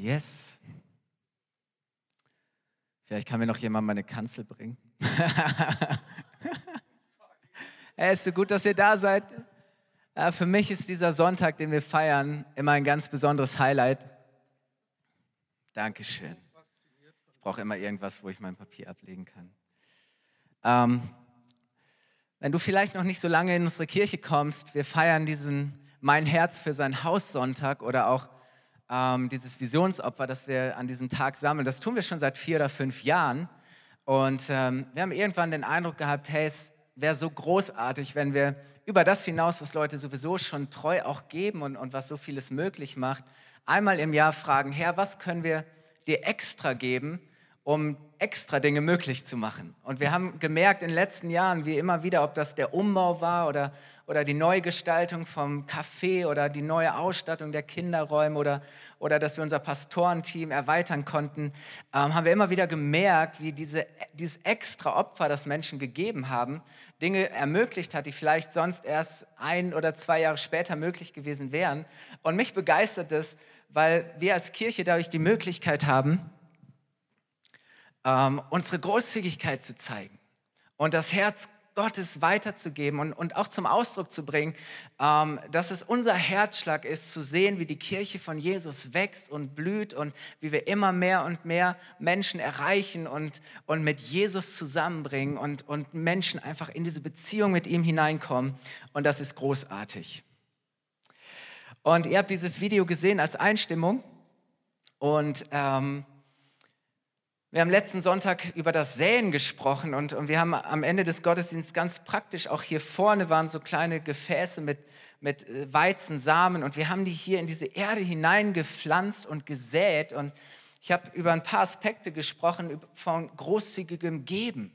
Yes. Vielleicht kann mir noch jemand meine Kanzel bringen. hey, ist so gut, dass ihr da seid. Ja, für mich ist dieser Sonntag, den wir feiern, immer ein ganz besonderes Highlight. Dankeschön. Ich brauche immer irgendwas, wo ich mein Papier ablegen kann. Ähm, wenn du vielleicht noch nicht so lange in unsere Kirche kommst, wir feiern diesen Mein Herz für sein Haus Sonntag oder auch ähm, dieses Visionsopfer, das wir an diesem Tag sammeln. Das tun wir schon seit vier oder fünf Jahren. Und ähm, wir haben irgendwann den Eindruck gehabt, hey, es wäre so großartig, wenn wir über das hinaus, was Leute sowieso schon treu auch geben und, und was so vieles möglich macht, einmal im Jahr fragen, Herr, was können wir dir extra geben, um extra Dinge möglich zu machen. Und wir haben gemerkt in den letzten Jahren, wie immer wieder, ob das der Umbau war oder, oder die Neugestaltung vom Café oder die neue Ausstattung der Kinderräume oder, oder dass wir unser Pastorenteam erweitern konnten, ähm, haben wir immer wieder gemerkt, wie diese, dieses extra Opfer, das Menschen gegeben haben, Dinge ermöglicht hat, die vielleicht sonst erst ein oder zwei Jahre später möglich gewesen wären. Und mich begeistert es, weil wir als Kirche dadurch die Möglichkeit haben, ähm, unsere Großzügigkeit zu zeigen und das Herz Gottes weiterzugeben und, und auch zum Ausdruck zu bringen, ähm, dass es unser Herzschlag ist, zu sehen, wie die Kirche von Jesus wächst und blüht und wie wir immer mehr und mehr Menschen erreichen und, und mit Jesus zusammenbringen und, und Menschen einfach in diese Beziehung mit ihm hineinkommen. Und das ist großartig. Und ihr habt dieses Video gesehen als Einstimmung und ähm, wir haben letzten Sonntag über das Säen gesprochen und, und, wir haben am Ende des Gottesdienstes ganz praktisch, auch hier vorne waren so kleine Gefäße mit, mit äh, Weizensamen und wir haben die hier in diese Erde hineingepflanzt und gesät und ich habe über ein paar Aspekte gesprochen von großzügigem Geben.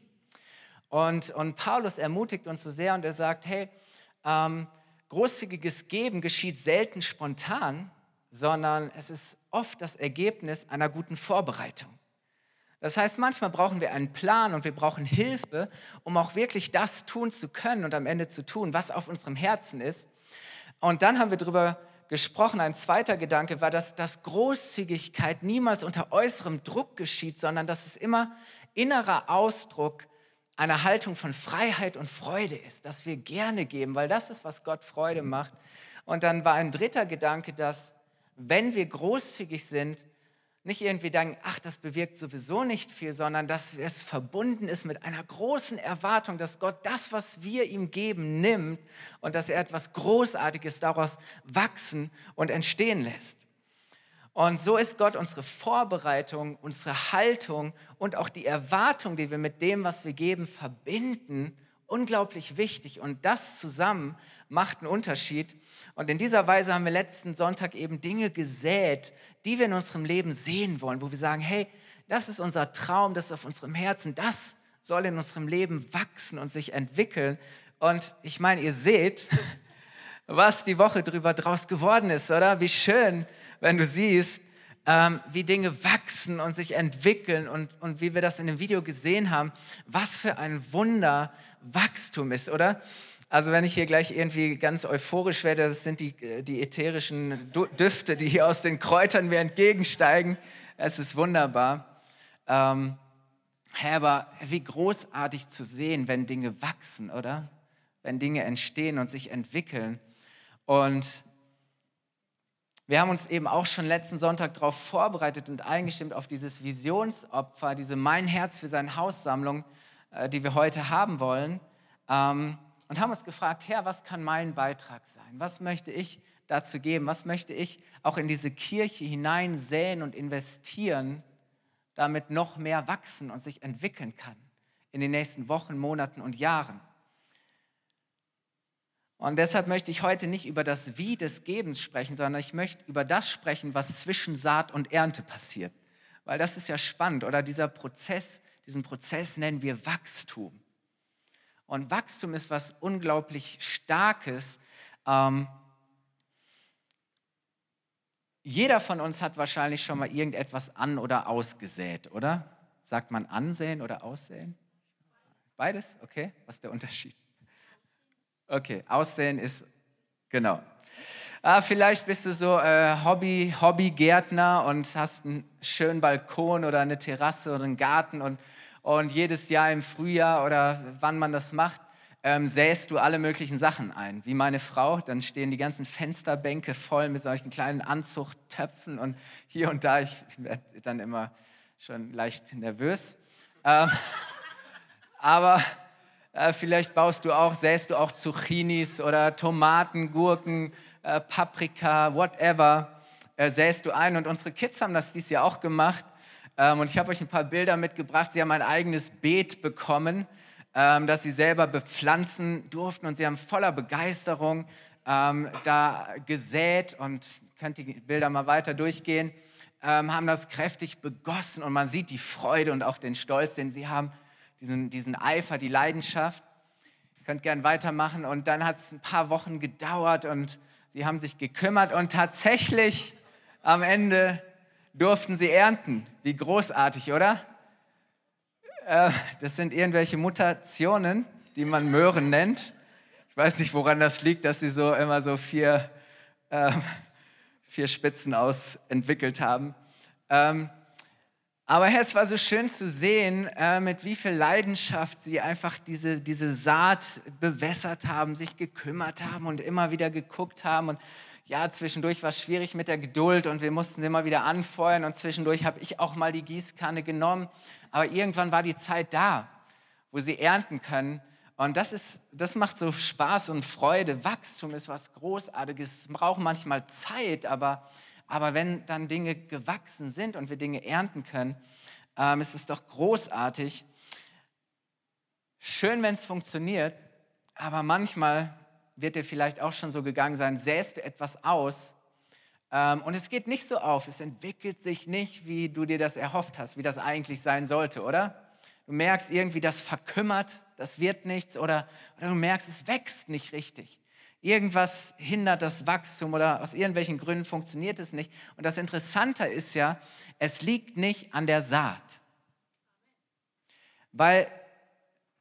Und, und Paulus ermutigt uns so sehr und er sagt, hey, ähm, großzügiges Geben geschieht selten spontan, sondern es ist oft das Ergebnis einer guten Vorbereitung. Das heißt, manchmal brauchen wir einen Plan und wir brauchen Hilfe, um auch wirklich das tun zu können und am Ende zu tun, was auf unserem Herzen ist. Und dann haben wir darüber gesprochen, ein zweiter Gedanke war, dass, dass Großzügigkeit niemals unter äußerem Druck geschieht, sondern dass es immer innerer Ausdruck einer Haltung von Freiheit und Freude ist, dass wir gerne geben, weil das ist, was Gott Freude macht. Und dann war ein dritter Gedanke, dass wenn wir großzügig sind, nicht irgendwie denken, ach, das bewirkt sowieso nicht viel, sondern dass es verbunden ist mit einer großen Erwartung, dass Gott das, was wir ihm geben, nimmt und dass er etwas Großartiges daraus wachsen und entstehen lässt. Und so ist Gott unsere Vorbereitung, unsere Haltung und auch die Erwartung, die wir mit dem, was wir geben, verbinden, unglaublich wichtig. Und das zusammen macht einen Unterschied. Und in dieser Weise haben wir letzten Sonntag eben Dinge gesät, die wir in unserem Leben sehen wollen, wo wir sagen, hey, das ist unser Traum, das ist auf unserem Herzen, das soll in unserem Leben wachsen und sich entwickeln. Und ich meine, ihr seht, was die Woche drüber draus geworden ist, oder? Wie schön, wenn du siehst, ähm, wie Dinge wachsen und sich entwickeln und, und wie wir das in dem Video gesehen haben, was für ein Wunder Wachstum ist, oder? Also wenn ich hier gleich irgendwie ganz euphorisch werde, das sind die, äh, die ätherischen Düfte, die hier aus den Kräutern mir entgegensteigen. Es ist wunderbar. Ähm, aber wie großartig zu sehen, wenn Dinge wachsen, oder? Wenn Dinge entstehen und sich entwickeln. Und wir haben uns eben auch schon letzten Sonntag darauf vorbereitet und eingestimmt auf dieses Visionsopfer, diese Mein Herz für sein Haussammlung, äh, die wir heute haben wollen. Ähm, und haben uns gefragt, Herr, was kann mein Beitrag sein? Was möchte ich dazu geben? Was möchte ich auch in diese Kirche hineinsäen und investieren, damit noch mehr wachsen und sich entwickeln kann in den nächsten Wochen, Monaten und Jahren? Und deshalb möchte ich heute nicht über das Wie des Gebens sprechen, sondern ich möchte über das sprechen, was zwischen Saat und Ernte passiert. Weil das ist ja spannend, oder dieser Prozess, diesen Prozess nennen wir Wachstum. Und Wachstum ist was unglaublich Starkes. Ähm, jeder von uns hat wahrscheinlich schon mal irgendetwas an- oder ausgesät, oder? Sagt man ansehen oder aussehen? Beides? Okay, was ist der Unterschied? Okay, aussehen ist, genau. Ah, vielleicht bist du so äh, Hobby, Hobbygärtner und hast einen schönen Balkon oder eine Terrasse oder einen Garten und, und jedes Jahr im Frühjahr oder wann man das macht, ähm, säst du alle möglichen Sachen ein. Wie meine Frau, dann stehen die ganzen Fensterbänke voll mit solchen kleinen Anzuchttöpfen und hier und da, ich werde dann immer schon leicht nervös. Ähm, aber äh, vielleicht baust du auch, säst du auch Zucchinis oder Tomaten, Gurken, äh, Paprika, whatever, äh, säst du ein. Und unsere Kids haben das dieses Jahr auch gemacht. Ähm, und ich habe euch ein paar Bilder mitgebracht. Sie haben ein eigenes Beet bekommen, ähm, das sie selber bepflanzen durften. Und sie haben voller Begeisterung ähm, da gesät und könnt die Bilder mal weiter durchgehen, ähm, haben das kräftig begossen und man sieht die Freude und auch den Stolz, den sie haben, diesen, diesen Eifer, die Leidenschaft. Ihr könnt gern weitermachen und dann hat es ein paar Wochen gedauert und Sie haben sich gekümmert und tatsächlich am Ende durften sie ernten. Wie großartig, oder? Äh, das sind irgendwelche Mutationen, die man Möhren nennt. Ich weiß nicht, woran das liegt, dass sie so immer so vier, äh, vier Spitzen aus entwickelt haben. Ähm, aber Herr, es war so schön zu sehen, äh, mit wie viel Leidenschaft Sie einfach diese, diese Saat bewässert haben, sich gekümmert haben und immer wieder geguckt haben. Und ja, zwischendurch war es schwierig mit der Geduld und wir mussten sie immer wieder anfeuern. Und zwischendurch habe ich auch mal die Gießkanne genommen. Aber irgendwann war die Zeit da, wo Sie ernten können. Und das, ist, das macht so Spaß und Freude. Wachstum ist was Großartiges. Es braucht manchmal Zeit, aber aber wenn dann Dinge gewachsen sind und wir Dinge ernten können, ähm, ist es doch großartig. Schön, wenn es funktioniert, aber manchmal wird dir vielleicht auch schon so gegangen sein, säst du etwas aus ähm, und es geht nicht so auf, es entwickelt sich nicht, wie du dir das erhofft hast, wie das eigentlich sein sollte, oder? Du merkst irgendwie, das verkümmert, das wird nichts oder, oder du merkst, es wächst nicht richtig. Irgendwas hindert das Wachstum oder aus irgendwelchen Gründen funktioniert es nicht. Und das Interessante ist ja, es liegt nicht an der Saat. Weil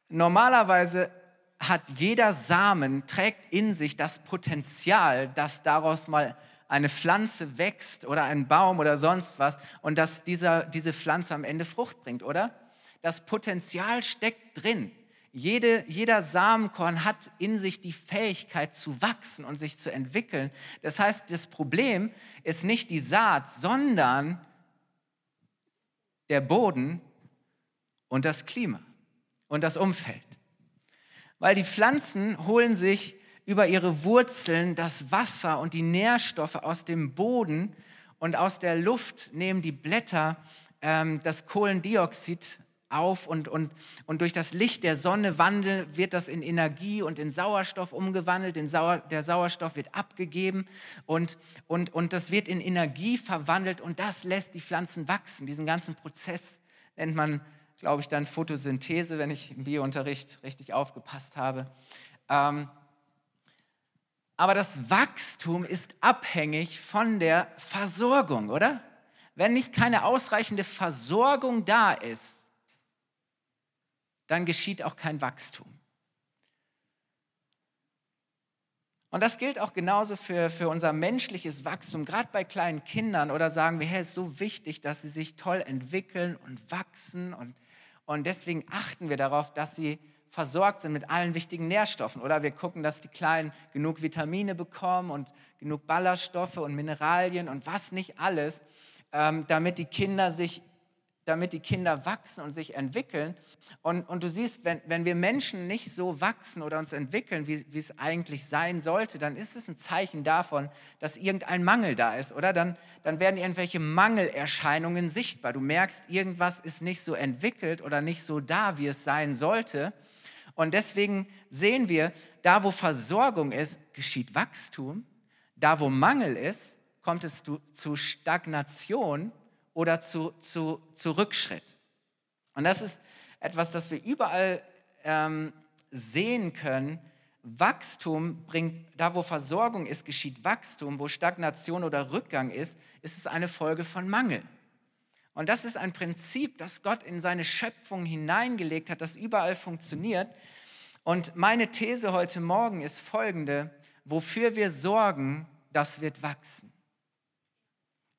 normalerweise hat jeder Samen, trägt in sich das Potenzial, dass daraus mal eine Pflanze wächst oder ein Baum oder sonst was und dass dieser, diese Pflanze am Ende Frucht bringt, oder? Das Potenzial steckt drin. Jede, jeder Samenkorn hat in sich die Fähigkeit zu wachsen und sich zu entwickeln. Das heißt, das Problem ist nicht die Saat, sondern der Boden und das Klima und das Umfeld. Weil die Pflanzen holen sich über ihre Wurzeln das Wasser und die Nährstoffe aus dem Boden und aus der Luft nehmen die Blätter ähm, das Kohlendioxid auf und, und, und durch das Licht der Sonne wandelt, wird das in Energie und in Sauerstoff umgewandelt. Sauer, der Sauerstoff wird abgegeben und, und, und das wird in Energie verwandelt und das lässt die Pflanzen wachsen. Diesen ganzen Prozess nennt man, glaube ich, dann Photosynthese, wenn ich im Biounterricht richtig aufgepasst habe. Ähm, aber das Wachstum ist abhängig von der Versorgung, oder? Wenn nicht keine ausreichende Versorgung da ist, dann geschieht auch kein Wachstum. Und das gilt auch genauso für, für unser menschliches Wachstum, gerade bei kleinen Kindern oder sagen wir, hey, es ist so wichtig, dass sie sich toll entwickeln und wachsen und, und deswegen achten wir darauf, dass sie versorgt sind mit allen wichtigen Nährstoffen. Oder wir gucken, dass die Kleinen genug Vitamine bekommen und genug Ballaststoffe und Mineralien und was nicht alles, ähm, damit die Kinder sich damit die Kinder wachsen und sich entwickeln. Und, und du siehst, wenn, wenn wir Menschen nicht so wachsen oder uns entwickeln, wie, wie es eigentlich sein sollte, dann ist es ein Zeichen davon, dass irgendein Mangel da ist, oder? Dann, dann werden irgendwelche Mangelerscheinungen sichtbar. Du merkst, irgendwas ist nicht so entwickelt oder nicht so da, wie es sein sollte. Und deswegen sehen wir, da wo Versorgung ist, geschieht Wachstum. Da wo Mangel ist, kommt es zu, zu Stagnation oder zu, zu, zu Rückschritt. Und das ist etwas, das wir überall ähm, sehen können. Wachstum bringt, da wo Versorgung ist, geschieht Wachstum, wo Stagnation oder Rückgang ist, ist es eine Folge von Mangel. Und das ist ein Prinzip, das Gott in seine Schöpfung hineingelegt hat, das überall funktioniert. Und meine These heute Morgen ist folgende, wofür wir sorgen, das wird wachsen.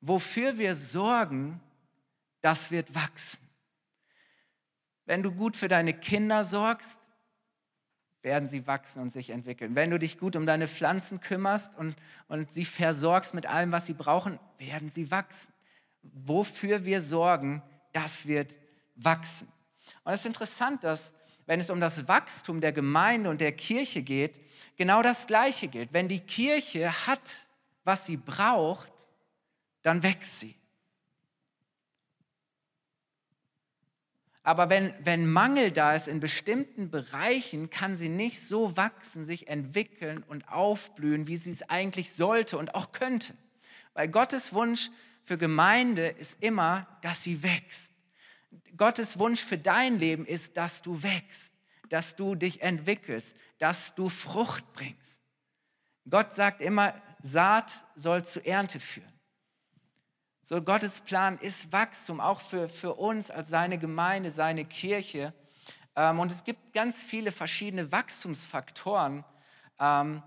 Wofür wir sorgen, das wird wachsen. Wenn du gut für deine Kinder sorgst, werden sie wachsen und sich entwickeln. Wenn du dich gut um deine Pflanzen kümmerst und, und sie versorgst mit allem, was sie brauchen, werden sie wachsen. Wofür wir sorgen, das wird wachsen. Und es ist interessant, dass wenn es um das Wachstum der Gemeinde und der Kirche geht, genau das Gleiche gilt. Wenn die Kirche hat, was sie braucht, dann wächst sie. Aber wenn, wenn Mangel da ist in bestimmten Bereichen, kann sie nicht so wachsen, sich entwickeln und aufblühen, wie sie es eigentlich sollte und auch könnte. Weil Gottes Wunsch für Gemeinde ist immer, dass sie wächst. Gottes Wunsch für dein Leben ist, dass du wächst, dass du dich entwickelst, dass du Frucht bringst. Gott sagt immer, Saat soll zu Ernte führen. So Gottes Plan ist Wachstum, auch für, für uns als seine Gemeinde, seine Kirche. Ähm, und es gibt ganz viele verschiedene Wachstumsfaktoren, ähm,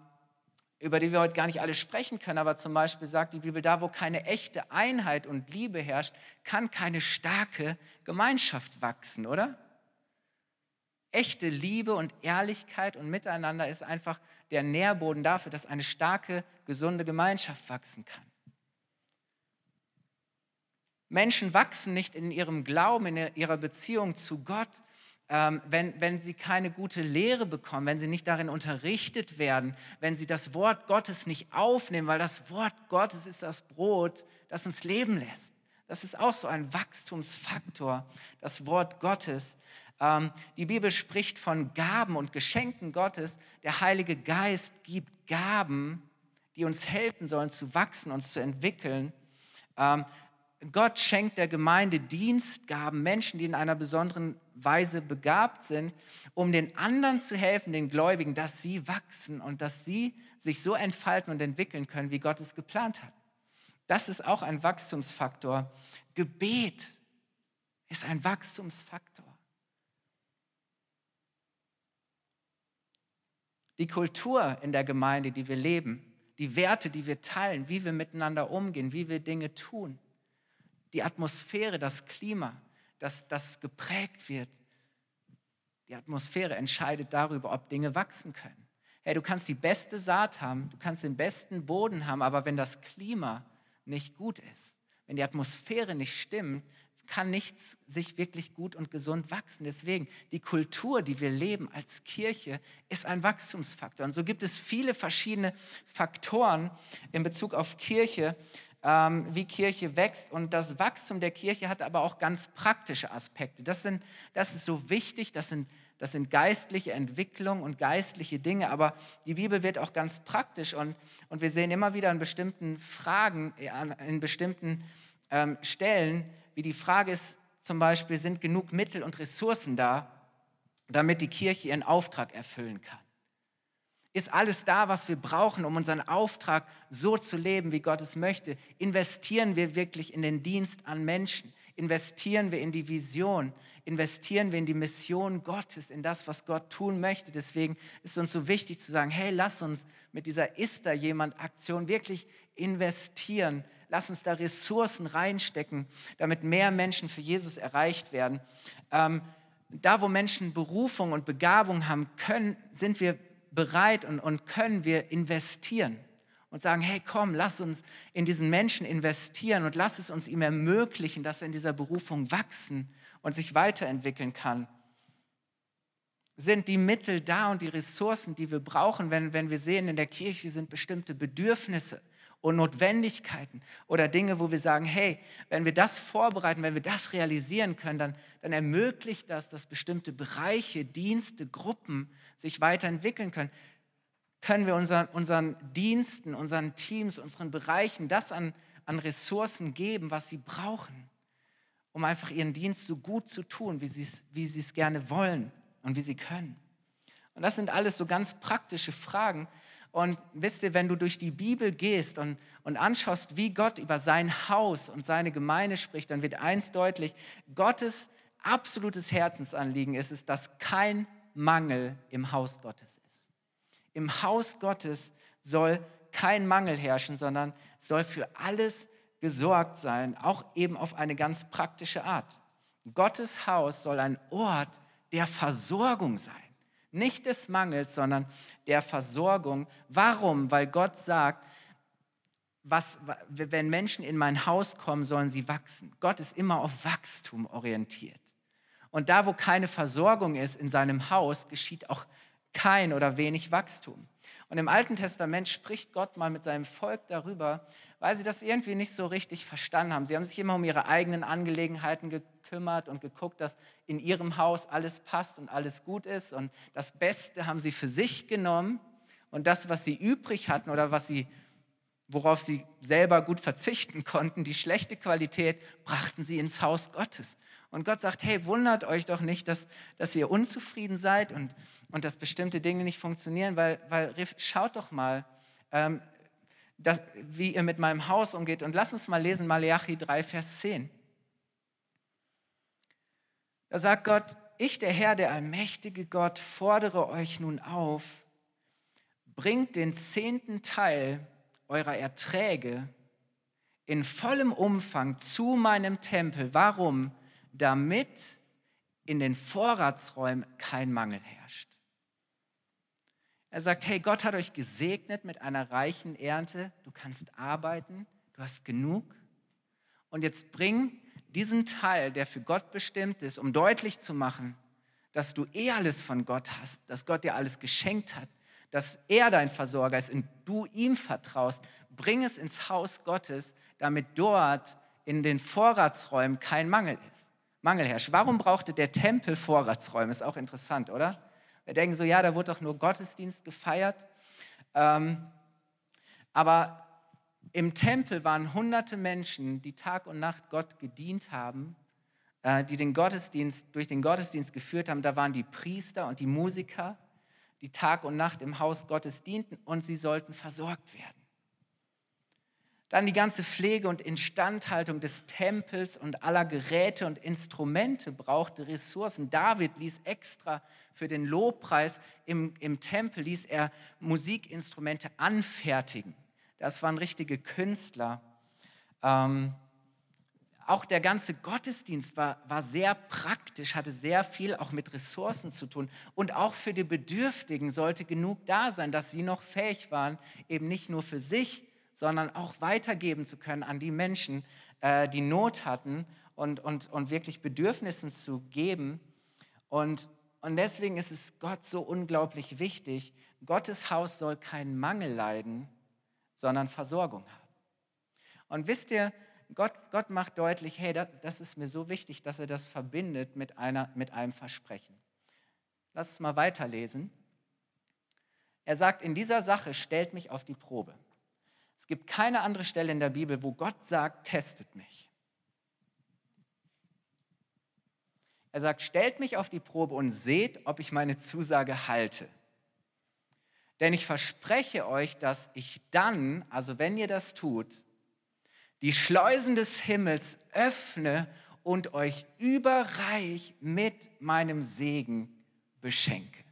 über die wir heute gar nicht alle sprechen können. Aber zum Beispiel sagt die Bibel, da wo keine echte Einheit und Liebe herrscht, kann keine starke Gemeinschaft wachsen, oder? Echte Liebe und Ehrlichkeit und Miteinander ist einfach der Nährboden dafür, dass eine starke, gesunde Gemeinschaft wachsen kann. Menschen wachsen nicht in ihrem Glauben, in ihrer Beziehung zu Gott, ähm, wenn, wenn sie keine gute Lehre bekommen, wenn sie nicht darin unterrichtet werden, wenn sie das Wort Gottes nicht aufnehmen, weil das Wort Gottes ist das Brot, das uns leben lässt. Das ist auch so ein Wachstumsfaktor, das Wort Gottes. Ähm, die Bibel spricht von Gaben und Geschenken Gottes. Der Heilige Geist gibt Gaben, die uns helfen sollen zu wachsen, uns zu entwickeln. Ähm, Gott schenkt der Gemeinde Dienstgaben, Menschen, die in einer besonderen Weise begabt sind, um den anderen zu helfen, den Gläubigen, dass sie wachsen und dass sie sich so entfalten und entwickeln können, wie Gott es geplant hat. Das ist auch ein Wachstumsfaktor. Gebet ist ein Wachstumsfaktor. Die Kultur in der Gemeinde, die wir leben, die Werte, die wir teilen, wie wir miteinander umgehen, wie wir Dinge tun, die Atmosphäre, das Klima, das, das geprägt wird. Die Atmosphäre entscheidet darüber, ob Dinge wachsen können. Hey, du kannst die beste Saat haben, du kannst den besten Boden haben, aber wenn das Klima nicht gut ist, wenn die Atmosphäre nicht stimmt, kann nichts sich wirklich gut und gesund wachsen. Deswegen, die Kultur, die wir leben als Kirche, ist ein Wachstumsfaktor. Und so gibt es viele verschiedene Faktoren in Bezug auf Kirche, wie Kirche wächst. Und das Wachstum der Kirche hat aber auch ganz praktische Aspekte. Das, sind, das ist so wichtig, das sind, das sind geistliche Entwicklungen und geistliche Dinge, aber die Bibel wird auch ganz praktisch und, und wir sehen immer wieder in bestimmten Fragen, in bestimmten ähm, Stellen, wie die Frage ist, zum Beispiel, sind genug Mittel und Ressourcen da, damit die Kirche ihren Auftrag erfüllen kann? Ist alles da, was wir brauchen, um unseren Auftrag so zu leben, wie Gott es möchte? Investieren wir wirklich in den Dienst an Menschen? Investieren wir in die Vision? Investieren wir in die Mission Gottes, in das, was Gott tun möchte? Deswegen ist es uns so wichtig zu sagen, hey, lass uns mit dieser Ist da jemand Aktion wirklich investieren. Lass uns da Ressourcen reinstecken, damit mehr Menschen für Jesus erreicht werden. Ähm, da, wo Menschen Berufung und Begabung haben können, sind wir bereit und, und können wir investieren und sagen, hey komm, lass uns in diesen Menschen investieren und lass es uns ihm ermöglichen, dass er in dieser Berufung wachsen und sich weiterentwickeln kann. Sind die Mittel da und die Ressourcen, die wir brauchen, wenn, wenn wir sehen, in der Kirche sind bestimmte Bedürfnisse und Notwendigkeiten oder Dinge, wo wir sagen, hey, wenn wir das vorbereiten, wenn wir das realisieren können, dann, dann ermöglicht das, dass bestimmte Bereiche, Dienste, Gruppen sich weiterentwickeln können. Können wir unseren, unseren Diensten, unseren Teams, unseren Bereichen das an, an Ressourcen geben, was sie brauchen, um einfach ihren Dienst so gut zu tun, wie sie wie es gerne wollen und wie sie können. Und das sind alles so ganz praktische Fragen, und wisst ihr, wenn du durch die Bibel gehst und, und anschaust, wie Gott über sein Haus und seine Gemeinde spricht, dann wird eins deutlich, Gottes absolutes Herzensanliegen ist es, dass kein Mangel im Haus Gottes ist. Im Haus Gottes soll kein Mangel herrschen, sondern soll für alles gesorgt sein, auch eben auf eine ganz praktische Art. Gottes Haus soll ein Ort der Versorgung sein. Nicht des Mangels, sondern der Versorgung. Warum? Weil Gott sagt, was, wenn Menschen in mein Haus kommen, sollen sie wachsen. Gott ist immer auf Wachstum orientiert. Und da, wo keine Versorgung ist in seinem Haus, geschieht auch kein oder wenig Wachstum. Und im Alten Testament spricht Gott mal mit seinem Volk darüber, weil sie das irgendwie nicht so richtig verstanden haben. Sie haben sich immer um ihre eigenen Angelegenheiten gekümmert und geguckt, dass in ihrem Haus alles passt und alles gut ist. Und das Beste haben sie für sich genommen und das, was sie übrig hatten oder was sie worauf sie selber gut verzichten konnten, die schlechte Qualität, brachten sie ins Haus Gottes. Und Gott sagt, hey, wundert euch doch nicht, dass, dass ihr unzufrieden seid und, und dass bestimmte Dinge nicht funktionieren, weil, weil schaut doch mal, ähm, das, wie ihr mit meinem Haus umgeht. Und lasst uns mal lesen, Malachi 3, Vers 10. Da sagt Gott, ich, der Herr, der allmächtige Gott, fordere euch nun auf, bringt den zehnten Teil eurer Erträge in vollem Umfang zu meinem Tempel. Warum? Damit in den Vorratsräumen kein Mangel herrscht. Er sagt, hey, Gott hat euch gesegnet mit einer reichen Ernte. Du kannst arbeiten, du hast genug. Und jetzt bring diesen Teil, der für Gott bestimmt ist, um deutlich zu machen, dass du eh alles von Gott hast, dass Gott dir alles geschenkt hat, dass er dein Versorger ist und du ihm vertraust, bring es ins Haus Gottes, damit dort in den Vorratsräumen kein Mangel ist. Mangel herrscht. Warum brauchte der Tempel Vorratsräume? Ist auch interessant, oder? Wir denken so, ja, da wurde doch nur Gottesdienst gefeiert. Ähm, aber im Tempel waren hunderte Menschen, die Tag und Nacht Gott gedient haben, äh, die den Gottesdienst, durch den Gottesdienst geführt haben. Da waren die Priester und die Musiker die Tag und Nacht im Haus Gottes dienten und sie sollten versorgt werden. Dann die ganze Pflege und Instandhaltung des Tempels und aller Geräte und Instrumente brauchte Ressourcen. David ließ extra für den Lobpreis im, im Tempel, ließ er Musikinstrumente anfertigen. Das waren richtige Künstler. Ähm, auch der ganze Gottesdienst war, war sehr praktisch, hatte sehr viel auch mit Ressourcen zu tun. Und auch für die Bedürftigen sollte genug da sein, dass sie noch fähig waren, eben nicht nur für sich, sondern auch weitergeben zu können an die Menschen, äh, die Not hatten und, und, und wirklich Bedürfnissen zu geben. Und, und deswegen ist es Gott so unglaublich wichtig, Gottes Haus soll keinen Mangel leiden, sondern Versorgung haben. Und wisst ihr, Gott, Gott macht deutlich, hey, das, das ist mir so wichtig, dass er das verbindet mit, einer, mit einem Versprechen. Lass es mal weiterlesen. Er sagt, in dieser Sache stellt mich auf die Probe. Es gibt keine andere Stelle in der Bibel, wo Gott sagt, testet mich. Er sagt, stellt mich auf die Probe und seht, ob ich meine Zusage halte. Denn ich verspreche euch, dass ich dann, also wenn ihr das tut, die Schleusen des Himmels öffne und euch überreich mit meinem Segen beschenke.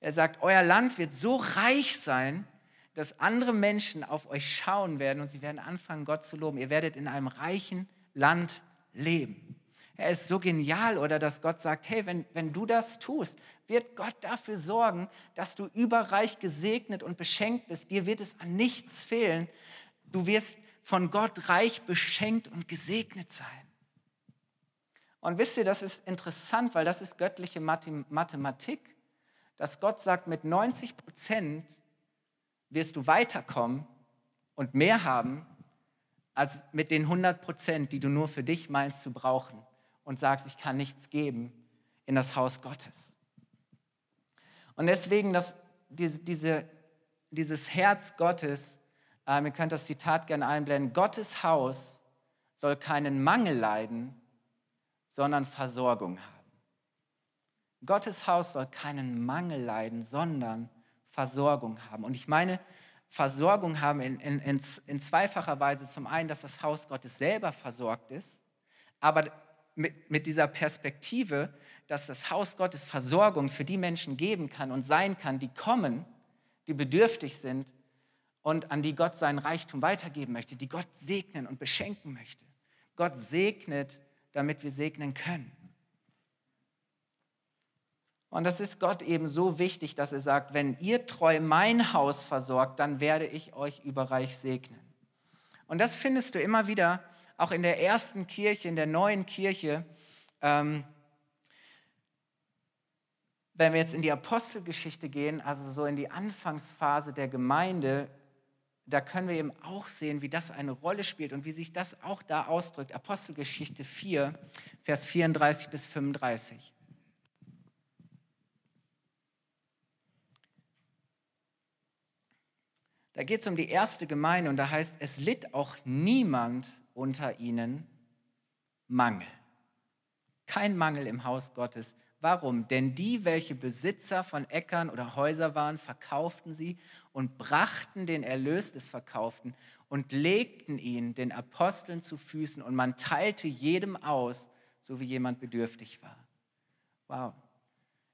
Er sagt, euer Land wird so reich sein, dass andere Menschen auf euch schauen werden und sie werden anfangen, Gott zu loben. Ihr werdet in einem reichen Land leben. Er ist so genial oder dass Gott sagt, hey, wenn, wenn du das tust, wird Gott dafür sorgen, dass du überreich gesegnet und beschenkt bist. Dir wird es an nichts fehlen. Du wirst von Gott reich beschenkt und gesegnet sein. Und wisst ihr, das ist interessant, weil das ist göttliche Mathematik, dass Gott sagt, mit 90 Prozent wirst du weiterkommen und mehr haben, als mit den 100 Prozent, die du nur für dich meinst zu brauchen und sagst, ich kann nichts geben in das Haus Gottes. Und deswegen, dass diese, diese, dieses Herz Gottes ähm, ihr könnt das Zitat gerne einblenden. Gottes Haus soll keinen Mangel leiden, sondern Versorgung haben. Gottes Haus soll keinen Mangel leiden, sondern Versorgung haben. Und ich meine, Versorgung haben in, in, in, in zweifacher Weise. Zum einen, dass das Haus Gottes selber versorgt ist, aber mit, mit dieser Perspektive, dass das Haus Gottes Versorgung für die Menschen geben kann und sein kann, die kommen, die bedürftig sind und an die Gott seinen Reichtum weitergeben möchte, die Gott segnen und beschenken möchte. Gott segnet, damit wir segnen können. Und das ist Gott eben so wichtig, dass er sagt, wenn ihr treu mein Haus versorgt, dann werde ich euch überreich segnen. Und das findest du immer wieder, auch in der ersten Kirche, in der neuen Kirche. Ähm, wenn wir jetzt in die Apostelgeschichte gehen, also so in die Anfangsphase der Gemeinde, da können wir eben auch sehen, wie das eine Rolle spielt und wie sich das auch da ausdrückt. Apostelgeschichte 4, Vers 34 bis 35. Da geht es um die erste Gemeinde und da heißt, es litt auch niemand unter ihnen Mangel. Kein Mangel im Haus Gottes. Warum? Denn die, welche Besitzer von Äckern oder Häusern waren, verkauften sie und brachten den Erlös des Verkauften und legten ihn den Aposteln zu Füßen und man teilte jedem aus, so wie jemand bedürftig war. Wow.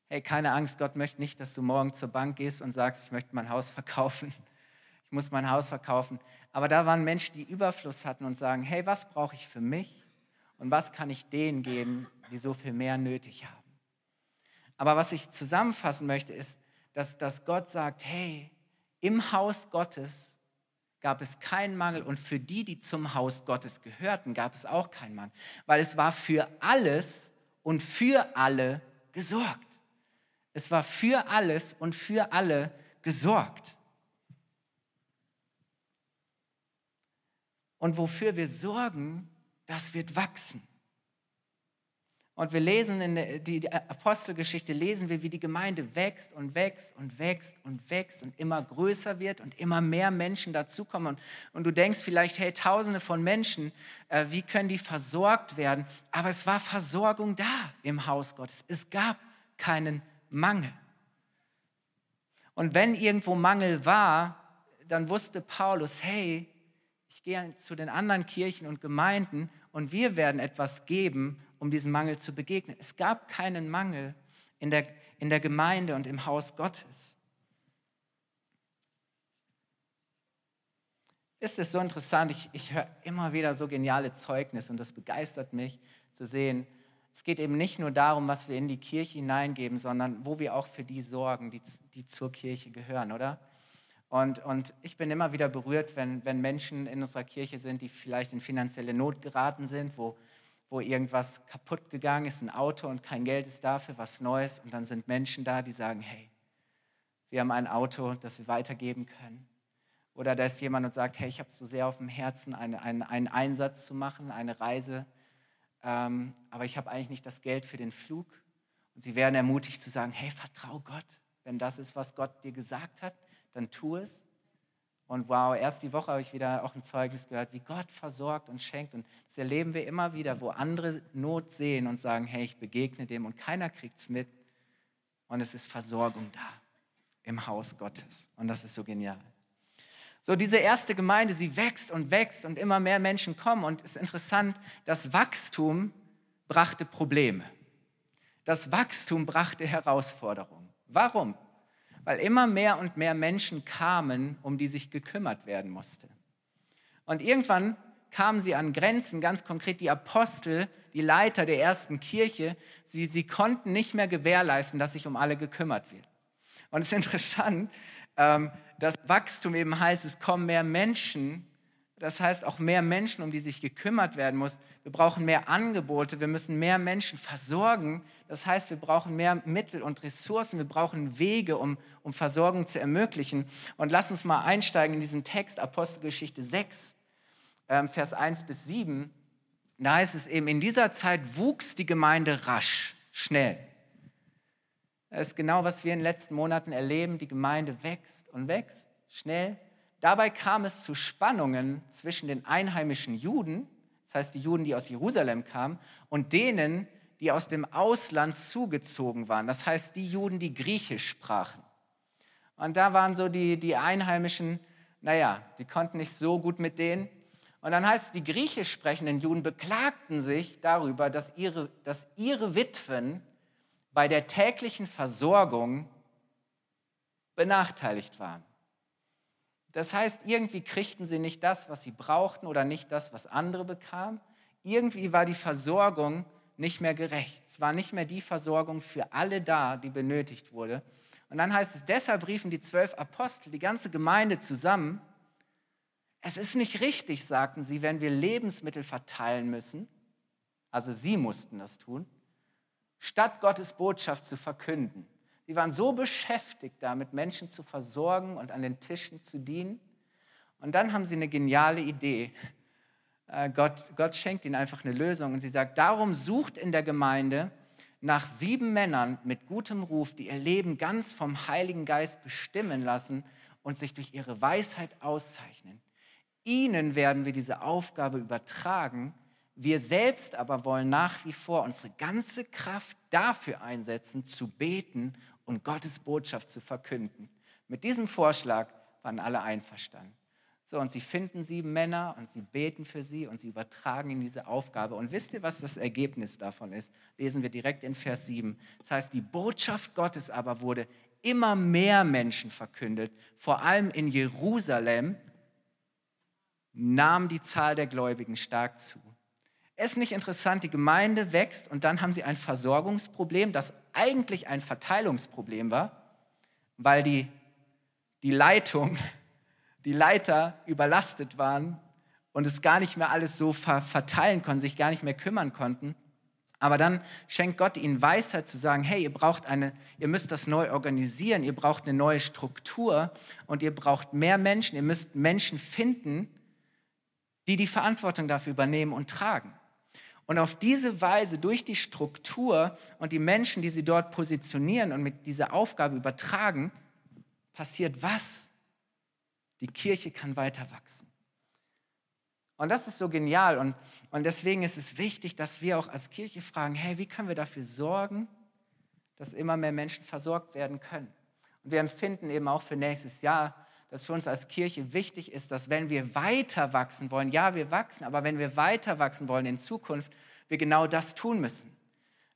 Hey, keine Angst, Gott möchte nicht, dass du morgen zur Bank gehst und sagst, ich möchte mein Haus verkaufen ich muss mein Haus verkaufen. Aber da waren Menschen, die Überfluss hatten und sagen, hey, was brauche ich für mich und was kann ich denen geben, die so viel mehr nötig haben. Aber was ich zusammenfassen möchte, ist, dass, dass Gott sagt, hey, im Haus Gottes gab es keinen Mangel und für die, die zum Haus Gottes gehörten, gab es auch keinen Mangel, weil es war für alles und für alle gesorgt. Es war für alles und für alle gesorgt. Und wofür wir sorgen, das wird wachsen. Und wir lesen in der die Apostelgeschichte, lesen wir, wie die Gemeinde wächst und wächst und wächst und wächst und immer größer wird und immer mehr Menschen dazukommen. Und, und du denkst vielleicht, hey, tausende von Menschen, äh, wie können die versorgt werden? Aber es war Versorgung da im Haus Gottes. Es gab keinen Mangel. Und wenn irgendwo Mangel war, dann wusste Paulus, hey, gehe zu den anderen Kirchen und Gemeinden und wir werden etwas geben, um diesem Mangel zu begegnen. Es gab keinen Mangel in der, in der Gemeinde und im Haus Gottes. Es ist so interessant, ich, ich höre immer wieder so geniale Zeugnisse und das begeistert mich zu sehen. Es geht eben nicht nur darum, was wir in die Kirche hineingeben, sondern wo wir auch für die sorgen, die, die zur Kirche gehören, oder? Und, und ich bin immer wieder berührt, wenn, wenn Menschen in unserer Kirche sind, die vielleicht in finanzielle Not geraten sind, wo, wo irgendwas kaputt gegangen ist, ein Auto und kein Geld ist dafür, was Neues. Und dann sind Menschen da, die sagen, hey, wir haben ein Auto, das wir weitergeben können. Oder da ist jemand und sagt, hey, ich habe so sehr auf dem Herzen, eine, eine, einen Einsatz zu machen, eine Reise, ähm, aber ich habe eigentlich nicht das Geld für den Flug. Und sie werden ermutigt zu sagen, hey, vertrau Gott, wenn das ist, was Gott dir gesagt hat dann tu es. Und wow, erst die Woche habe ich wieder auch ein Zeugnis gehört, wie Gott versorgt und schenkt. Und das erleben wir immer wieder, wo andere Not sehen und sagen, hey, ich begegne dem und keiner kriegt es mit. Und es ist Versorgung da im Haus Gottes. Und das ist so genial. So, diese erste Gemeinde, sie wächst und wächst und immer mehr Menschen kommen. Und es ist interessant, das Wachstum brachte Probleme. Das Wachstum brachte Herausforderungen. Warum? Weil immer mehr und mehr Menschen kamen, um die sich gekümmert werden musste. Und irgendwann kamen sie an Grenzen, ganz konkret die Apostel, die Leiter der ersten Kirche, sie, sie konnten nicht mehr gewährleisten, dass sich um alle gekümmert wird. Und es ist interessant, ähm, dass Wachstum eben heißt, es kommen mehr Menschen das heißt auch mehr Menschen, um die sich gekümmert werden muss. Wir brauchen mehr Angebote, wir müssen mehr Menschen versorgen. Das heißt, wir brauchen mehr Mittel und Ressourcen, wir brauchen Wege, um, um Versorgung zu ermöglichen. Und lass uns mal einsteigen in diesen Text, Apostelgeschichte 6, ähm, Vers 1 bis 7. Da heißt es eben, in dieser Zeit wuchs die Gemeinde rasch, schnell. Das ist genau, was wir in den letzten Monaten erleben. Die Gemeinde wächst und wächst, schnell. Dabei kam es zu Spannungen zwischen den einheimischen Juden, das heißt die Juden, die aus Jerusalem kamen, und denen, die aus dem Ausland zugezogen waren, das heißt die Juden, die Griechisch sprachen. Und da waren so die, die Einheimischen, naja, die konnten nicht so gut mit denen. Und dann heißt es, die griechisch sprechenden Juden beklagten sich darüber, dass ihre, dass ihre Witwen bei der täglichen Versorgung benachteiligt waren. Das heißt, irgendwie kriegten sie nicht das, was sie brauchten oder nicht das, was andere bekamen. Irgendwie war die Versorgung nicht mehr gerecht. Es war nicht mehr die Versorgung für alle da, die benötigt wurde. Und dann heißt es, deshalb riefen die zwölf Apostel die ganze Gemeinde zusammen. Es ist nicht richtig, sagten sie, wenn wir Lebensmittel verteilen müssen. Also sie mussten das tun, statt Gottes Botschaft zu verkünden. Sie waren so beschäftigt damit, Menschen zu versorgen und an den Tischen zu dienen. Und dann haben sie eine geniale Idee. Äh, Gott, Gott schenkt ihnen einfach eine Lösung und sie sagt, darum sucht in der Gemeinde nach sieben Männern mit gutem Ruf, die ihr Leben ganz vom Heiligen Geist bestimmen lassen und sich durch ihre Weisheit auszeichnen. Ihnen werden wir diese Aufgabe übertragen. Wir selbst aber wollen nach wie vor unsere ganze Kraft dafür einsetzen, zu beten und Gottes Botschaft zu verkünden. Mit diesem Vorschlag waren alle einverstanden. So, und sie finden sieben Männer und sie beten für sie und sie übertragen ihnen diese Aufgabe. Und wisst ihr, was das Ergebnis davon ist? Lesen wir direkt in Vers 7. Das heißt, die Botschaft Gottes aber wurde immer mehr Menschen verkündet, vor allem in Jerusalem nahm die Zahl der Gläubigen stark zu. Es ist nicht interessant, die Gemeinde wächst und dann haben sie ein Versorgungsproblem, das eigentlich ein Verteilungsproblem war, weil die, die Leitung, die Leiter überlastet waren und es gar nicht mehr alles so verteilen konnten, sich gar nicht mehr kümmern konnten. Aber dann schenkt Gott ihnen Weisheit zu sagen, hey, ihr braucht eine, ihr müsst das neu organisieren, ihr braucht eine neue Struktur und ihr braucht mehr Menschen, ihr müsst Menschen finden, die die Verantwortung dafür übernehmen und tragen. Und auf diese Weise, durch die Struktur und die Menschen, die sie dort positionieren und mit dieser Aufgabe übertragen, passiert was? Die Kirche kann weiter wachsen. Und das ist so genial. Und, und deswegen ist es wichtig, dass wir auch als Kirche fragen, hey, wie können wir dafür sorgen, dass immer mehr Menschen versorgt werden können? Und wir empfinden eben auch für nächstes Jahr, dass für uns als Kirche wichtig ist, dass wenn wir weiter wachsen wollen, ja, wir wachsen, aber wenn wir weiter wachsen wollen in Zukunft, wir genau das tun müssen.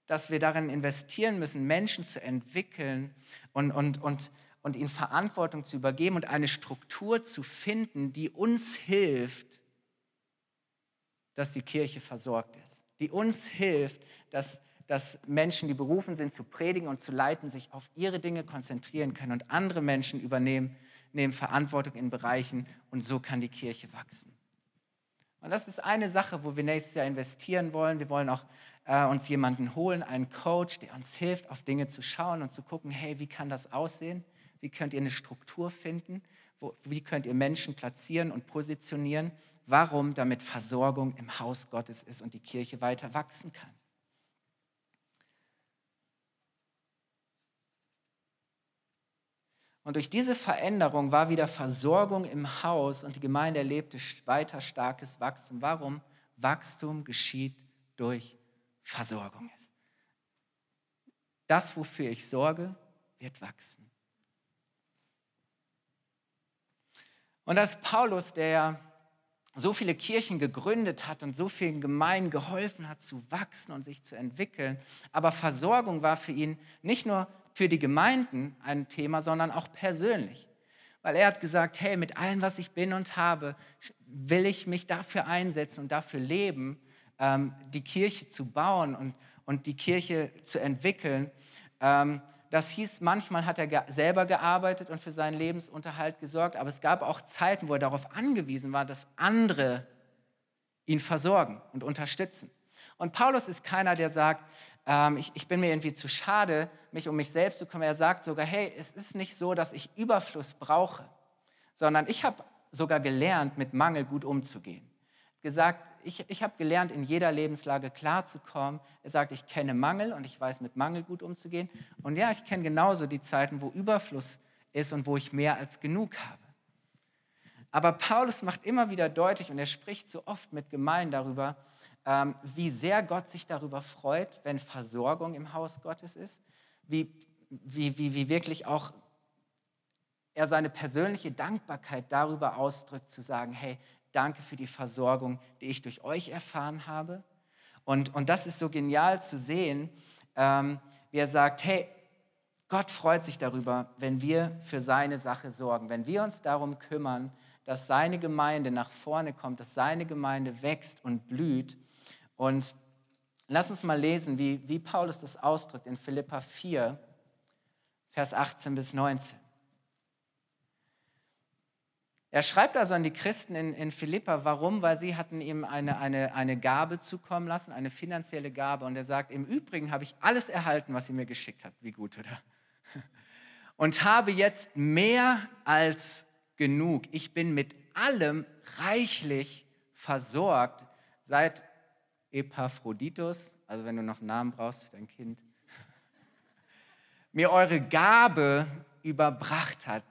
Dass wir darin investieren müssen, Menschen zu entwickeln und, und, und, und ihnen Verantwortung zu übergeben und eine Struktur zu finden, die uns hilft, dass die Kirche versorgt ist. Die uns hilft, dass, dass Menschen, die berufen sind zu predigen und zu leiten, sich auf ihre Dinge konzentrieren können und andere Menschen übernehmen nehmen Verantwortung in Bereichen und so kann die Kirche wachsen. Und das ist eine Sache, wo wir nächstes Jahr investieren wollen. Wir wollen auch äh, uns jemanden holen, einen Coach, der uns hilft, auf Dinge zu schauen und zu gucken, hey, wie kann das aussehen? Wie könnt ihr eine Struktur finden? Wo, wie könnt ihr Menschen platzieren und positionieren? Warum? Damit Versorgung im Haus Gottes ist und die Kirche weiter wachsen kann. Und durch diese Veränderung war wieder Versorgung im Haus und die Gemeinde erlebte weiter starkes Wachstum. Warum? Wachstum geschieht durch Versorgung. Das, wofür ich sorge, wird wachsen. Und dass Paulus, der so viele Kirchen gegründet hat und so vielen Gemeinden geholfen hat zu wachsen und sich zu entwickeln, aber Versorgung war für ihn nicht nur für die Gemeinden ein Thema, sondern auch persönlich. Weil er hat gesagt, hey, mit allem, was ich bin und habe, will ich mich dafür einsetzen und dafür leben, ähm, die Kirche zu bauen und, und die Kirche zu entwickeln. Ähm, das hieß, manchmal hat er selber gearbeitet und für seinen Lebensunterhalt gesorgt, aber es gab auch Zeiten, wo er darauf angewiesen war, dass andere ihn versorgen und unterstützen. Und Paulus ist keiner, der sagt, ähm, ich, ich bin mir irgendwie zu schade, mich um mich selbst zu kümmern. Er sagt sogar, hey, es ist nicht so, dass ich Überfluss brauche, sondern ich habe sogar gelernt, mit Mangel gut umzugehen. Gesagt, ich, ich habe gelernt, in jeder Lebenslage klarzukommen. Er sagt, ich kenne Mangel und ich weiß, mit Mangel gut umzugehen. Und ja, ich kenne genauso die Zeiten, wo Überfluss ist und wo ich mehr als genug habe. Aber Paulus macht immer wieder deutlich, und er spricht so oft mit Gemeinden darüber, wie sehr Gott sich darüber freut, wenn Versorgung im Haus Gottes ist, wie, wie, wie, wie wirklich auch er seine persönliche Dankbarkeit darüber ausdrückt, zu sagen, hey, danke für die Versorgung, die ich durch euch erfahren habe. Und, und das ist so genial zu sehen, ähm, wie er sagt, hey, Gott freut sich darüber, wenn wir für seine Sache sorgen, wenn wir uns darum kümmern, dass seine Gemeinde nach vorne kommt, dass seine Gemeinde wächst und blüht. Und lass uns mal lesen, wie, wie Paulus das ausdrückt in Philippa 4, Vers 18 bis 19. Er schreibt also an die Christen in, in Philippa, warum? Weil sie hatten ihm eine, eine, eine Gabe zukommen lassen, eine finanzielle Gabe. Und er sagt, im Übrigen habe ich alles erhalten, was ihr mir geschickt habt. Wie gut, oder? Und habe jetzt mehr als genug. Ich bin mit allem reichlich versorgt, seit Epaphroditus, also wenn du noch einen Namen brauchst für dein Kind, mir eure Gabe überbracht hat.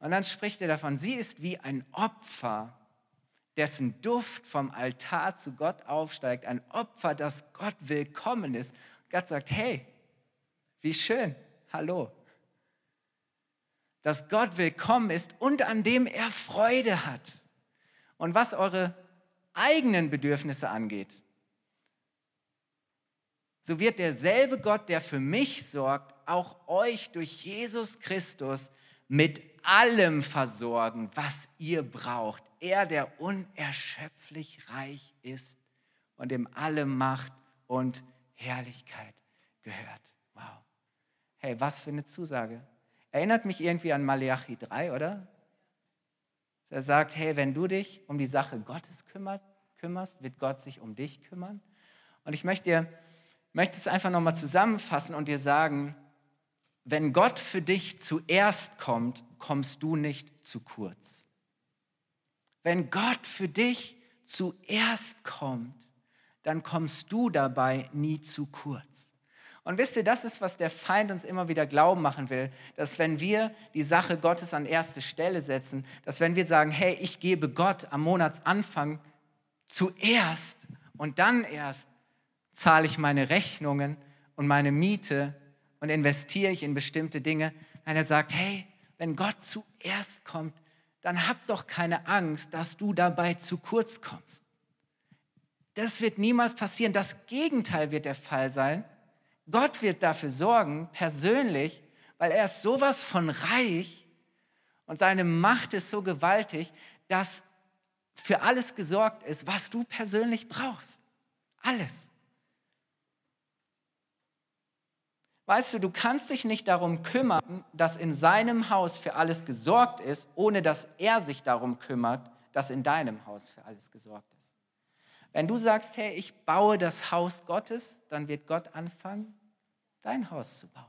Und dann spricht er davon, sie ist wie ein Opfer, dessen Duft vom Altar zu Gott aufsteigt, ein Opfer, das Gott willkommen ist. Gott sagt, hey, wie schön, hallo. Dass Gott willkommen ist und an dem er Freude hat. Und was eure eigenen Bedürfnisse angeht, so wird derselbe Gott, der für mich sorgt, auch euch durch Jesus Christus mit allem versorgen, was ihr braucht. Er, der unerschöpflich reich ist und dem alle Macht und Herrlichkeit gehört. Wow. Hey, was für eine Zusage. Erinnert mich irgendwie an Malachi 3, oder? Er sagt, hey, wenn du dich um die Sache Gottes kümmerst, wird Gott sich um dich kümmern. Und ich möchte, dir, möchte es einfach nochmal zusammenfassen und dir sagen, wenn Gott für dich zuerst kommt, kommst du nicht zu kurz. Wenn Gott für dich zuerst kommt, dann kommst du dabei nie zu kurz. Und wisst ihr, das ist, was der Feind uns immer wieder glauben machen will, dass wenn wir die Sache Gottes an erste Stelle setzen, dass wenn wir sagen, hey, ich gebe Gott am Monatsanfang zuerst und dann erst zahle ich meine Rechnungen und meine Miete und investiere ich in bestimmte Dinge. Nein, er sagt, hey, wenn Gott zuerst kommt, dann hab doch keine Angst, dass du dabei zu kurz kommst. Das wird niemals passieren. Das Gegenteil wird der Fall sein. Gott wird dafür sorgen, persönlich, weil er ist sowas von reich und seine Macht ist so gewaltig, dass für alles gesorgt ist, was du persönlich brauchst. Alles. Weißt du, du kannst dich nicht darum kümmern, dass in seinem Haus für alles gesorgt ist, ohne dass er sich darum kümmert, dass in deinem Haus für alles gesorgt ist. Wenn du sagst, hey, ich baue das Haus Gottes, dann wird Gott anfangen, dein Haus zu bauen.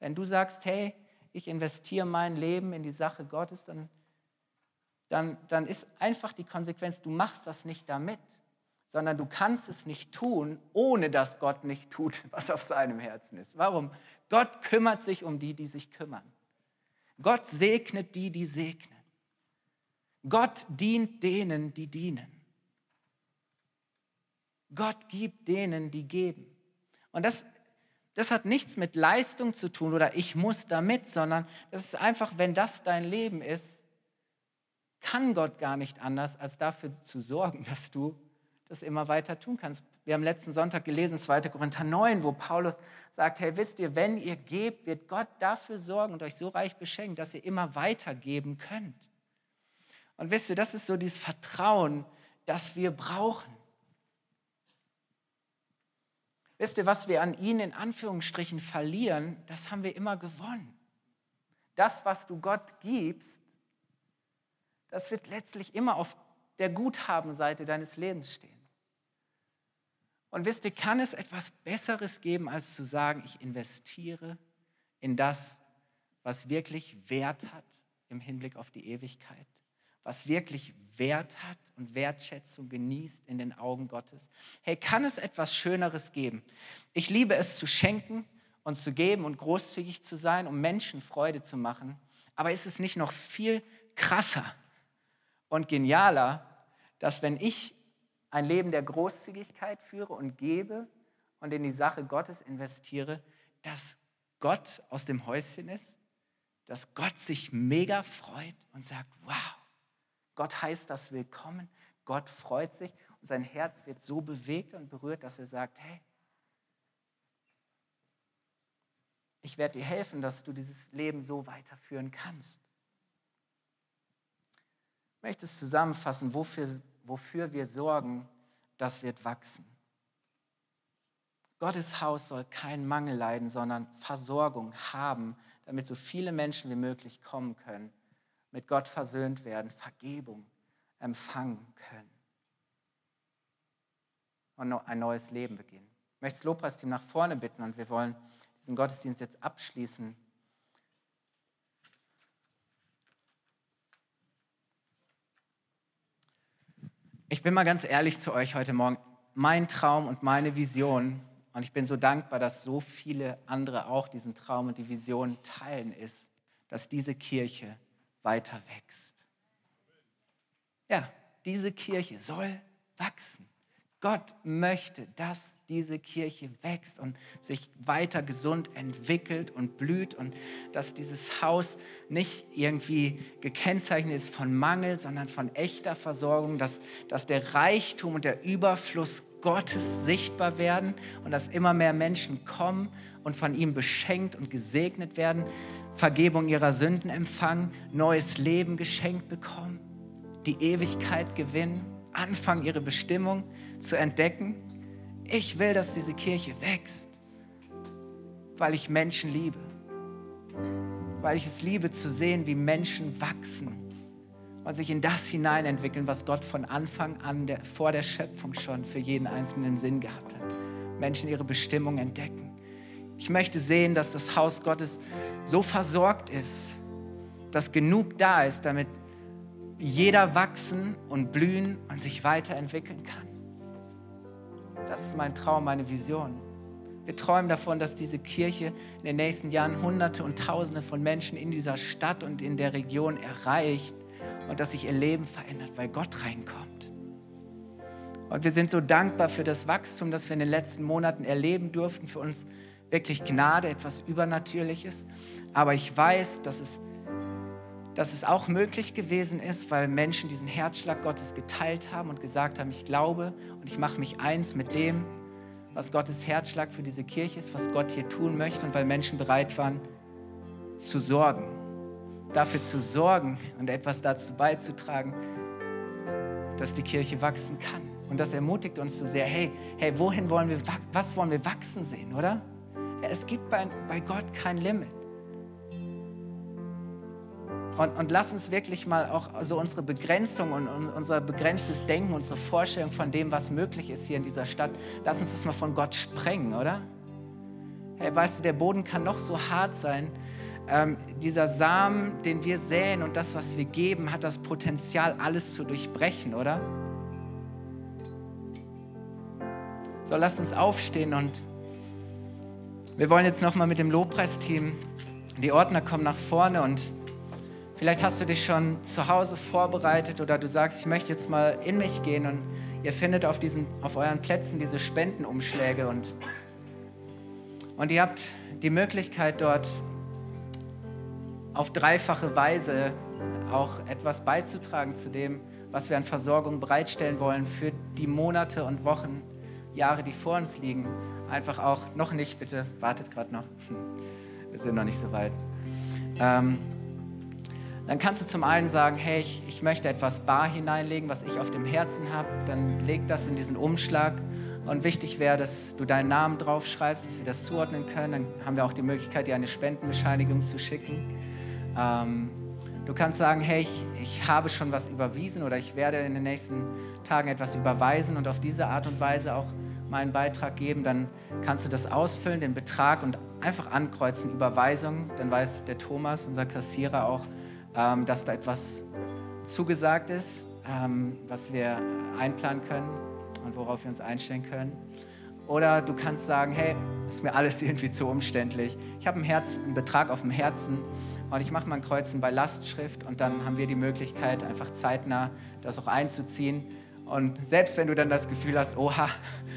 Wenn du sagst, hey, ich investiere mein Leben in die Sache Gottes, dann, dann, dann ist einfach die Konsequenz, du machst das nicht damit sondern du kannst es nicht tun, ohne dass Gott nicht tut, was auf seinem Herzen ist. Warum? Gott kümmert sich um die, die sich kümmern. Gott segnet die, die segnen. Gott dient denen, die dienen. Gott gibt denen, die geben. Und das, das hat nichts mit Leistung zu tun oder ich muss damit, sondern das ist einfach, wenn das dein Leben ist, kann Gott gar nicht anders, als dafür zu sorgen, dass du das immer weiter tun kannst. Wir haben letzten Sonntag gelesen, 2. Korinther 9, wo Paulus sagt, hey, wisst ihr, wenn ihr gebt, wird Gott dafür sorgen und euch so reich beschenken, dass ihr immer weitergeben könnt. Und wisst ihr, das ist so dieses Vertrauen, das wir brauchen. Wisst ihr, was wir an ihnen in Anführungsstrichen verlieren, das haben wir immer gewonnen. Das, was du Gott gibst, das wird letztlich immer auf der Guthabenseite deines Lebens stehen. Und wisst ihr, kann es etwas Besseres geben, als zu sagen, ich investiere in das, was wirklich Wert hat im Hinblick auf die Ewigkeit, was wirklich Wert hat und Wertschätzung genießt in den Augen Gottes. Hey, kann es etwas Schöneres geben? Ich liebe es zu schenken und zu geben und großzügig zu sein, um Menschen Freude zu machen. Aber ist es nicht noch viel krasser und genialer, dass wenn ich ein Leben der Großzügigkeit führe und gebe und in die Sache Gottes investiere, dass Gott aus dem Häuschen ist, dass Gott sich mega freut und sagt, wow, Gott heißt das willkommen, Gott freut sich und sein Herz wird so bewegt und berührt, dass er sagt, hey, ich werde dir helfen, dass du dieses Leben so weiterführen kannst. Ich möchte es zusammenfassen, wofür, wofür wir sorgen, das wird wachsen. Gottes Haus soll keinen Mangel leiden, sondern Versorgung haben, damit so viele Menschen wie möglich kommen können, mit Gott versöhnt werden, Vergebung empfangen können und ein neues Leben beginnen. Ich möchte das Lobpreisteam nach vorne bitten und wir wollen diesen Gottesdienst jetzt abschließen. Ich bin mal ganz ehrlich zu euch heute Morgen. Mein Traum und meine Vision und ich bin so dankbar, dass so viele andere auch diesen Traum und die Vision teilen, ist, dass diese Kirche weiter wächst. Ja, diese Kirche soll wachsen. Gott möchte, dass diese Kirche wächst und sich weiter gesund entwickelt und blüht und dass dieses Haus nicht irgendwie gekennzeichnet ist von Mangel, sondern von echter Versorgung, dass, dass der Reichtum und der Überfluss Gottes sichtbar werden und dass immer mehr Menschen kommen und von ihm beschenkt und gesegnet werden, Vergebung ihrer Sünden empfangen, neues Leben geschenkt bekommen, die Ewigkeit gewinnen, anfangen ihre Bestimmung zu entdecken. Ich will, dass diese Kirche wächst, weil ich Menschen liebe, weil ich es liebe zu sehen, wie Menschen wachsen und sich in das hineinentwickeln, was Gott von Anfang an, der, vor der Schöpfung schon für jeden Einzelnen im Sinn gehabt hat. Menschen ihre Bestimmung entdecken. Ich möchte sehen, dass das Haus Gottes so versorgt ist, dass genug da ist, damit jeder wachsen und blühen und sich weiterentwickeln kann. Das ist mein Traum, meine Vision. Wir träumen davon, dass diese Kirche in den nächsten Jahren Hunderte und Tausende von Menschen in dieser Stadt und in der Region erreicht und dass sich ihr Leben verändert, weil Gott reinkommt. Und wir sind so dankbar für das Wachstum, das wir in den letzten Monaten erleben durften. Für uns wirklich Gnade, etwas Übernatürliches. Aber ich weiß, dass es dass es auch möglich gewesen ist, weil Menschen diesen Herzschlag Gottes geteilt haben und gesagt haben, ich glaube und ich mache mich eins mit dem, was Gottes Herzschlag für diese Kirche ist, was Gott hier tun möchte und weil Menschen bereit waren zu sorgen, dafür zu sorgen und etwas dazu beizutragen, dass die Kirche wachsen kann. Und das ermutigt uns so sehr, hey, hey, wohin wollen wir, was wollen wir wachsen sehen, oder? Es gibt bei, bei Gott kein Limit. Und, und lass uns wirklich mal auch so unsere Begrenzung und unser begrenztes Denken, unsere Vorstellung von dem, was möglich ist hier in dieser Stadt, lass uns das mal von Gott sprengen, oder? Hey, weißt du, der Boden kann noch so hart sein. Ähm, dieser Samen, den wir säen und das, was wir geben, hat das Potenzial, alles zu durchbrechen, oder? So, lasst uns aufstehen und wir wollen jetzt nochmal mit dem Lobpreisteam, die Ordner kommen nach vorne und Vielleicht hast du dich schon zu Hause vorbereitet oder du sagst, ich möchte jetzt mal in mich gehen und ihr findet auf, diesen, auf euren Plätzen diese Spendenumschläge und, und ihr habt die Möglichkeit dort auf dreifache Weise auch etwas beizutragen zu dem, was wir an Versorgung bereitstellen wollen für die Monate und Wochen, Jahre, die vor uns liegen. Einfach auch, noch nicht bitte, wartet gerade noch, wir sind noch nicht so weit. Ähm, dann kannst du zum einen sagen, hey, ich, ich möchte etwas bar hineinlegen, was ich auf dem Herzen habe. Dann leg das in diesen Umschlag. Und wichtig wäre, dass du deinen Namen draufschreibst, dass wir das zuordnen können. Dann haben wir auch die Möglichkeit, dir eine Spendenbescheinigung zu schicken. Ähm, du kannst sagen, hey, ich, ich habe schon was überwiesen oder ich werde in den nächsten Tagen etwas überweisen und auf diese Art und Weise auch meinen Beitrag geben. Dann kannst du das ausfüllen, den Betrag und einfach ankreuzen, Überweisung. Dann weiß der Thomas, unser Kassierer, auch, ähm, dass da etwas zugesagt ist, ähm, was wir einplanen können und worauf wir uns einstellen können. Oder du kannst sagen, hey, ist mir alles irgendwie zu umständlich. Ich habe einen, einen Betrag auf dem Herzen und ich mache mal ein Kreuzen bei Lastschrift und dann haben wir die Möglichkeit, einfach zeitnah das auch einzuziehen. Und selbst wenn du dann das Gefühl hast, oha,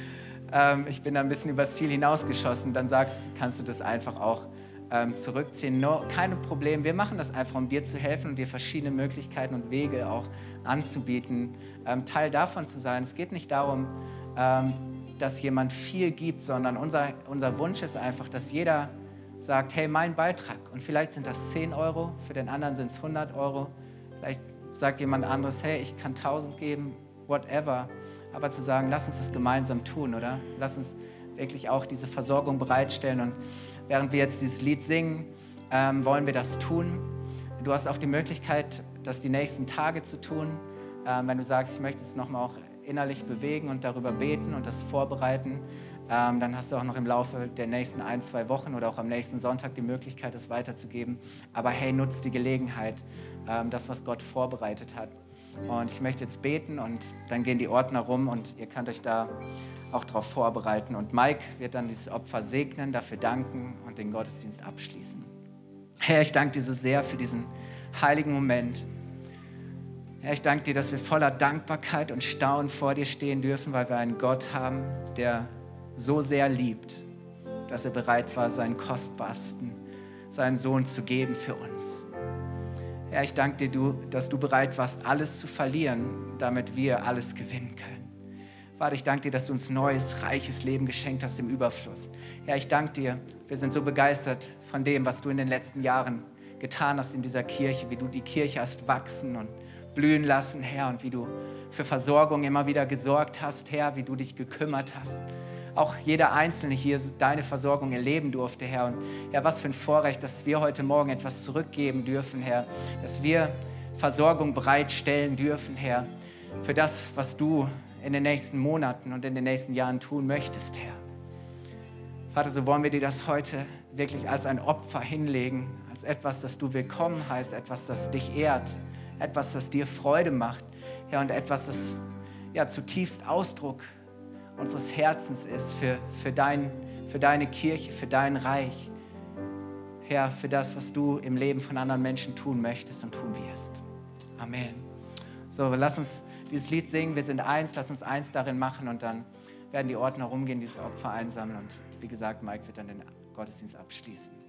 ähm, ich bin da ein bisschen übers Ziel hinausgeschossen, dann sagst, kannst du das einfach auch ähm, zurückziehen. No, keine Probleme. Wir machen das einfach, um dir zu helfen und dir verschiedene Möglichkeiten und Wege auch anzubieten, ähm, Teil davon zu sein. Es geht nicht darum, ähm, dass jemand viel gibt, sondern unser, unser Wunsch ist einfach, dass jeder sagt, hey, mein Beitrag, und vielleicht sind das 10 Euro, für den anderen sind es 100 Euro, vielleicht sagt jemand anderes, hey, ich kann 1000 geben, whatever, aber zu sagen, lass uns das gemeinsam tun, oder? Lass uns wirklich auch diese Versorgung bereitstellen und während wir jetzt dieses Lied singen, ähm, wollen wir das tun. Du hast auch die Möglichkeit, das die nächsten Tage zu tun, ähm, wenn du sagst, ich möchte es nochmal auch innerlich bewegen und darüber beten und das vorbereiten ähm, dann hast du auch noch im Laufe der nächsten ein, zwei Wochen oder auch am nächsten Sonntag die Möglichkeit, es weiterzugeben. Aber hey, nutzt die Gelegenheit, ähm, das, was Gott vorbereitet hat. Und ich möchte jetzt beten und dann gehen die Ordner rum und ihr könnt euch da auch darauf vorbereiten. Und Mike wird dann dieses Opfer segnen, dafür danken und den Gottesdienst abschließen. Herr, ich danke dir so sehr für diesen heiligen Moment. Herr, ich danke dir, dass wir voller Dankbarkeit und Staunen vor dir stehen dürfen, weil wir einen Gott haben, der so sehr liebt, dass er bereit war, seinen Kostbarsten, seinen Sohn zu geben für uns. Herr, ich danke dir, dass du bereit warst, alles zu verlieren, damit wir alles gewinnen können. Vater, ich danke dir, dass du uns neues, reiches Leben geschenkt hast im Überfluss. Herr, ich danke dir, wir sind so begeistert von dem, was du in den letzten Jahren getan hast in dieser Kirche, wie du die Kirche hast wachsen und blühen lassen, Herr, und wie du für Versorgung immer wieder gesorgt hast, Herr, wie du dich gekümmert hast auch jeder Einzelne hier deine Versorgung erleben durfte, Herr. Und ja, was für ein Vorrecht, dass wir heute Morgen etwas zurückgeben dürfen, Herr. Dass wir Versorgung bereitstellen dürfen, Herr, für das, was du in den nächsten Monaten und in den nächsten Jahren tun möchtest, Herr. Vater, so wollen wir dir das heute wirklich als ein Opfer hinlegen, als etwas, das du willkommen heißt, etwas, das dich ehrt, etwas, das dir Freude macht, Herr, und etwas, das ja zutiefst Ausdruck unseres Herzens ist für, für, dein, für deine Kirche, für dein Reich. Herr, für das, was du im Leben von anderen Menschen tun möchtest und tun wirst. Amen. So, lass uns dieses Lied singen. Wir sind eins, lass uns eins darin machen und dann werden die Ordner rumgehen, dieses Opfer einsammeln und wie gesagt, Mike wird dann den Gottesdienst abschließen.